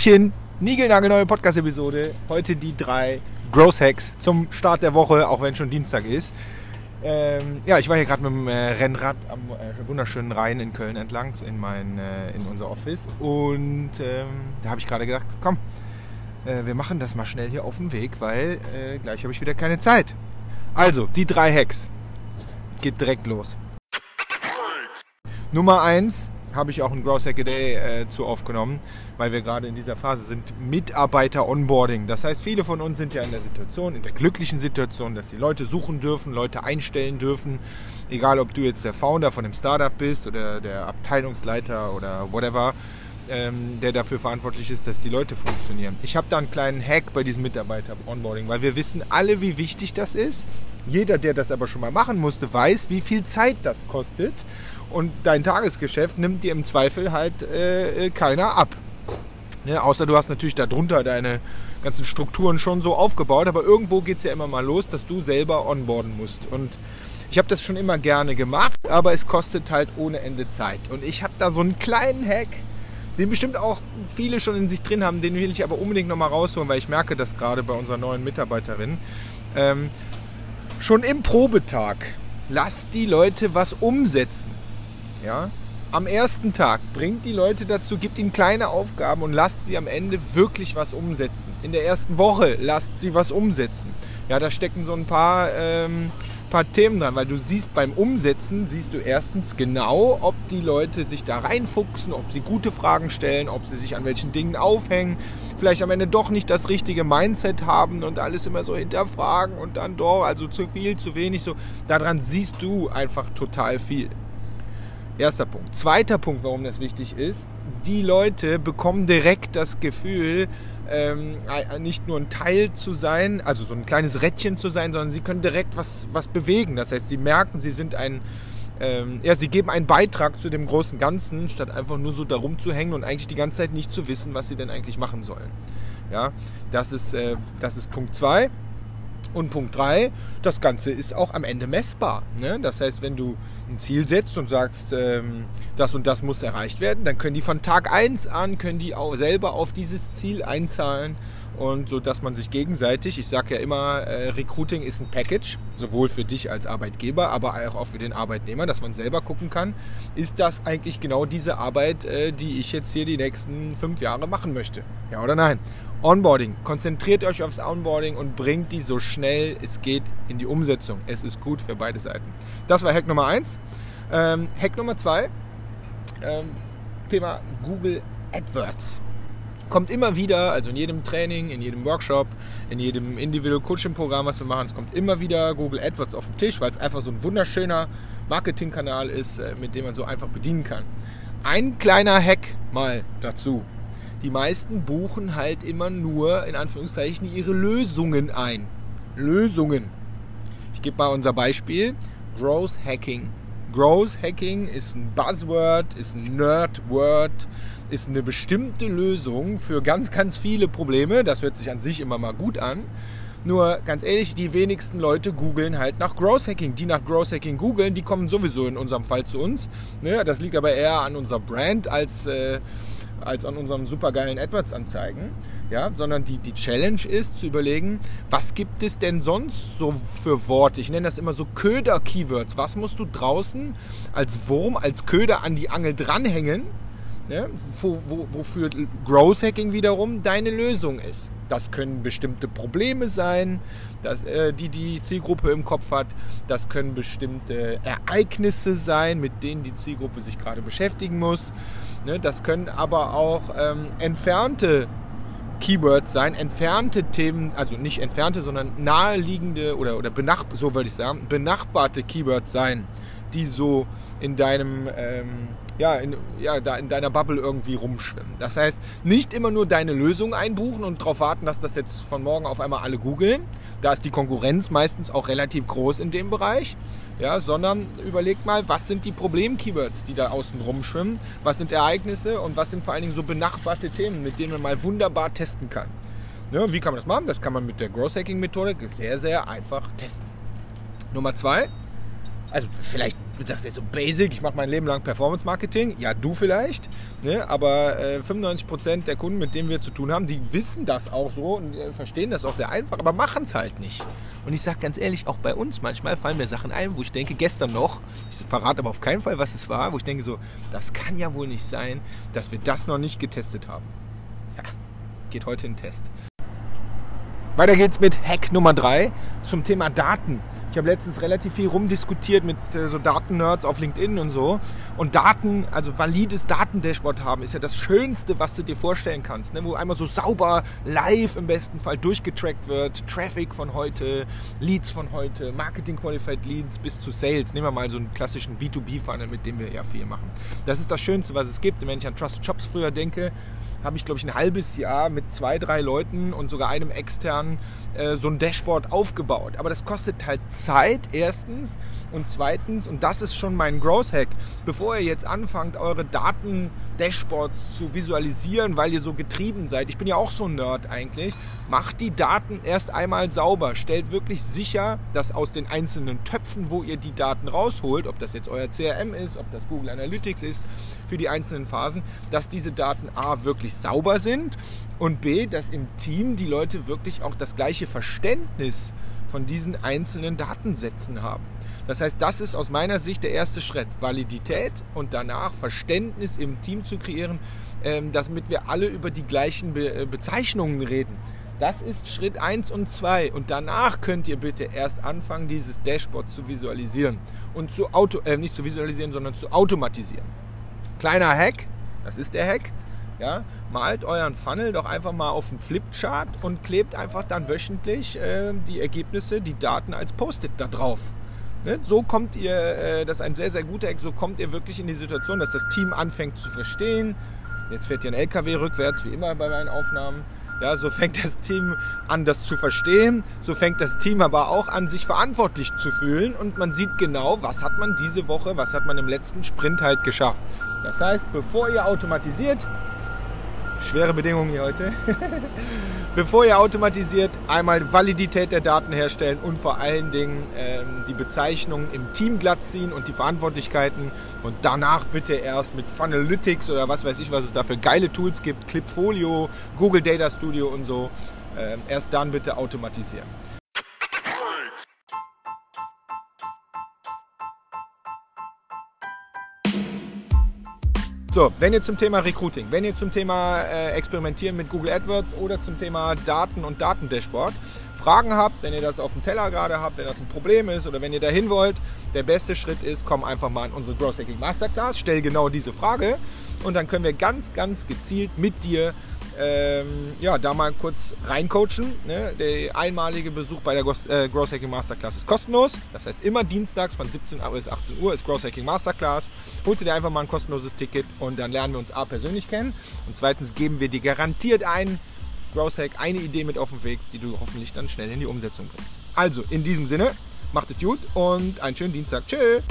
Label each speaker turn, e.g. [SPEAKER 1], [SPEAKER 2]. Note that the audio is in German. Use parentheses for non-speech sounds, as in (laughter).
[SPEAKER 1] Tachchen, niegelnagelneue Podcast-Episode. Heute die drei Growth Hacks zum Start der Woche, auch wenn schon Dienstag ist. Ähm, ja, ich war hier gerade mit dem äh, Rennrad am äh, wunderschönen Rhein in Köln entlang in, mein, äh, in unser Office und ähm, da habe ich gerade gedacht, komm, äh, wir machen das mal schnell hier auf dem Weg, weil äh, gleich habe ich wieder keine Zeit. Also, die drei Hacks. Geht direkt los. Nummer eins habe ich auch ein Growth Hack a Day äh, zu aufgenommen, weil wir gerade in dieser Phase sind, Mitarbeiter-Onboarding. Das heißt, viele von uns sind ja in der Situation, in der glücklichen Situation, dass sie Leute suchen dürfen, Leute einstellen dürfen. Egal, ob du jetzt der Founder von dem Startup bist oder der Abteilungsleiter oder whatever, ähm, der dafür verantwortlich ist, dass die Leute funktionieren. Ich habe da einen kleinen Hack bei diesem Mitarbeiter-Onboarding, weil wir wissen alle, wie wichtig das ist. Jeder, der das aber schon mal machen musste, weiß, wie viel Zeit das kostet und dein Tagesgeschäft nimmt dir im Zweifel halt äh, äh, keiner ab. Ne? Außer du hast natürlich darunter deine ganzen Strukturen schon so aufgebaut, aber irgendwo geht es ja immer mal los, dass du selber onboarden musst. Und ich habe das schon immer gerne gemacht, aber es kostet halt ohne Ende Zeit. Und ich habe da so einen kleinen Hack, den bestimmt auch viele schon in sich drin haben, den will ich aber unbedingt nochmal rausholen, weil ich merke das gerade bei unserer neuen Mitarbeiterin. Ähm, schon im Probetag, lass die Leute was umsetzen. Ja? Am ersten Tag bringt die Leute dazu, gibt ihnen kleine Aufgaben und lasst sie am Ende wirklich was umsetzen. In der ersten Woche lasst sie was umsetzen. Ja, da stecken so ein paar, ähm, paar Themen dran, weil du siehst beim Umsetzen, siehst du erstens genau, ob die Leute sich da reinfuchsen, ob sie gute Fragen stellen, ob sie sich an welchen Dingen aufhängen, vielleicht am Ende doch nicht das richtige Mindset haben und alles immer so hinterfragen und dann doch, also zu viel, zu wenig, so. Daran siehst du einfach total viel. Erster Punkt. Zweiter Punkt, warum das wichtig ist, die Leute bekommen direkt das Gefühl, ähm, nicht nur ein Teil zu sein, also so ein kleines Rädchen zu sein, sondern sie können direkt was, was bewegen. Das heißt, sie merken, sie sind ein, ähm, ja, sie geben einen Beitrag zu dem großen Ganzen, statt einfach nur so darum zu hängen und eigentlich die ganze Zeit nicht zu wissen, was sie denn eigentlich machen sollen. Ja, das ist, äh, das ist Punkt 2. Und Punkt 3, das Ganze ist auch am Ende messbar. Ne? Das heißt, wenn du ein Ziel setzt und sagst, ähm, das und das muss erreicht werden, dann können die von Tag 1 an, können die auch selber auf dieses Ziel einzahlen. Und so, dass man sich gegenseitig, ich sage ja immer, äh, Recruiting ist ein Package, sowohl für dich als Arbeitgeber, aber auch für den Arbeitnehmer, dass man selber gucken kann, ist das eigentlich genau diese Arbeit, äh, die ich jetzt hier die nächsten fünf Jahre machen möchte? Ja oder nein? Onboarding. Konzentriert euch aufs Onboarding und bringt die so schnell es geht in die Umsetzung. Es ist gut für beide Seiten. Das war Hack Nummer 1. Ähm, Hack Nummer 2. Ähm, Thema Google AdWords. Kommt immer wieder, also in jedem Training, in jedem Workshop, in jedem Individual Coaching Programm, was wir machen, es kommt immer wieder Google AdWords auf den Tisch, weil es einfach so ein wunderschöner Marketingkanal ist, äh, mit dem man so einfach bedienen kann. Ein kleiner Hack mal dazu die meisten buchen halt immer nur in Anführungszeichen ihre Lösungen ein. Lösungen. Ich gebe mal unser Beispiel. Growth Hacking. Growth Hacking ist ein Buzzword, ist ein Nerdword, ist eine bestimmte Lösung für ganz, ganz viele Probleme. Das hört sich an sich immer mal gut an. Nur ganz ehrlich, die wenigsten Leute googeln halt nach Growth Hacking. Die nach Growth Hacking googeln, die kommen sowieso in unserem Fall zu uns. Ne, das liegt aber eher an unserer Brand als äh, als an unserem supergeilen AdWords-Anzeigen. Ja, sondern die, die Challenge ist zu überlegen, was gibt es denn sonst so für Worte? Ich nenne das immer so Köder-Keywords. Was musst du draußen als Wurm, als Köder an die Angel dranhängen, ne, wo, wo, wofür Growth Hacking wiederum deine Lösung ist. Das können bestimmte Probleme sein, dass, äh, die die Zielgruppe im Kopf hat. Das können bestimmte Ereignisse sein, mit denen die Zielgruppe sich gerade beschäftigen muss. Ne, das können aber auch ähm, entfernte Keywords sein, entfernte Themen, also nicht entfernte, sondern naheliegende oder, oder benach, so würde ich sagen, benachbarte Keywords sein, die so in deinem ähm, ja, in, ja, da in deiner Bubble irgendwie rumschwimmen. Das heißt, nicht immer nur deine Lösung einbuchen und darauf warten, dass das jetzt von morgen auf einmal alle googeln. Da ist die Konkurrenz meistens auch relativ groß in dem Bereich. Ja, sondern überlegt mal, was sind die Problem-Keywords, die da außen rumschwimmen, was sind Ereignisse und was sind vor allen Dingen so benachbarte Themen, mit denen man mal wunderbar testen kann. Ja, wie kann man das machen? Das kann man mit der Growth Hacking Methodik sehr, sehr einfach testen. Nummer zwei, also vielleicht Du sagst jetzt so basic, ich mache mein Leben lang Performance Marketing. Ja, du vielleicht. Ne? Aber äh, 95% der Kunden, mit denen wir zu tun haben, die wissen das auch so und äh, verstehen das auch sehr einfach, aber machen es halt nicht. Und ich sage ganz ehrlich, auch bei uns manchmal fallen mir Sachen ein, wo ich denke, gestern noch, ich verrate aber auf keinen Fall, was es war, wo ich denke so, das kann ja wohl nicht sein, dass wir das noch nicht getestet haben. Ja, geht heute in den Test. Weiter geht's mit Hack Nummer 3 zum Thema Daten. Ich habe letztens relativ viel rumdiskutiert mit äh, so Daten-Nerds auf LinkedIn und so. Und Daten, also valides Datendashboard haben, ist ja das Schönste, was du dir vorstellen kannst. Ne? Wo einmal so sauber live im besten Fall durchgetrackt wird. Traffic von heute, Leads von heute, Marketing-Qualified Leads bis zu Sales. Nehmen wir mal so einen klassischen B2B-Funnel, mit dem wir ja viel machen. Das ist das Schönste, was es gibt. Und wenn ich an Trusted Shops früher denke, habe ich, glaube ich, ein halbes Jahr mit zwei, drei Leuten und sogar einem externen äh, so ein Dashboard aufgebaut. Aber das kostet halt Zeit, erstens. Und zweitens, und das ist schon mein Growth Hack, bevor ihr jetzt anfangt, eure Daten-Dashboards zu visualisieren, weil ihr so getrieben seid, ich bin ja auch so ein Nerd eigentlich, macht die Daten erst einmal sauber. Stellt wirklich sicher, dass aus den einzelnen Töpfen, wo ihr die Daten rausholt, ob das jetzt euer CRM ist, ob das Google Analytics ist, für die einzelnen Phasen, dass diese Daten A wirklich sauber sind und B, dass im Team die Leute wirklich auch das gleiche Verständnis von diesen einzelnen Datensätzen haben. Das heißt, das ist aus meiner Sicht der erste Schritt. Validität und danach Verständnis im Team zu kreieren, ähm, damit wir alle über die gleichen äh, Bezeichnungen reden. Das ist Schritt 1 und 2. Und danach könnt ihr bitte erst anfangen, dieses Dashboard zu visualisieren. Und zu auto, äh, nicht zu visualisieren, sondern zu automatisieren. Kleiner Hack, das ist der Hack. Ja, malt euren Funnel doch einfach mal auf einen Flipchart und klebt einfach dann wöchentlich äh, die Ergebnisse, die Daten als Post-it da drauf. Ne? So kommt ihr, äh, das ist ein sehr, sehr guter Hack, so kommt ihr wirklich in die Situation, dass das Team anfängt zu verstehen. Jetzt fährt hier ein LKW rückwärts, wie immer bei meinen Aufnahmen. Ja, so fängt das Team an, das zu verstehen. So fängt das Team aber auch an, sich verantwortlich zu fühlen. Und man sieht genau, was hat man diese Woche, was hat man im letzten Sprint halt geschafft. Das heißt, bevor ihr automatisiert, schwere Bedingungen hier heute. (laughs) Bevor ihr automatisiert, einmal Validität der Daten herstellen und vor allen Dingen ähm, die Bezeichnungen im Team glatt ziehen und die Verantwortlichkeiten und danach bitte erst mit Funnelytics oder was weiß ich, was es da für geile Tools gibt, Clipfolio, Google Data Studio und so, äh, erst dann bitte automatisieren. So, wenn ihr zum Thema Recruiting, wenn ihr zum Thema äh, Experimentieren mit Google AdWords oder zum Thema Daten und Datendashboard Fragen habt, wenn ihr das auf dem Teller gerade habt, wenn das ein Problem ist oder wenn ihr dahin wollt, der beste Schritt ist, komm einfach mal in unsere Growth Hacking Masterclass, stell genau diese Frage und dann können wir ganz, ganz gezielt mit dir ähm, ja, da mal kurz reincoachen. Ne? Der einmalige Besuch bei der äh, Growth Hacking Masterclass ist kostenlos. Das heißt, immer dienstags von 17 bis 18 Uhr ist Growth Hacking Masterclass. Holst du dir einfach mal ein kostenloses Ticket und dann lernen wir uns A persönlich kennen. Und zweitens geben wir dir garantiert einen Growth Hack, eine Idee mit auf den Weg, die du hoffentlich dann schnell in die Umsetzung bringst. Also, in diesem Sinne, macht es gut und einen schönen Dienstag. Tschüss!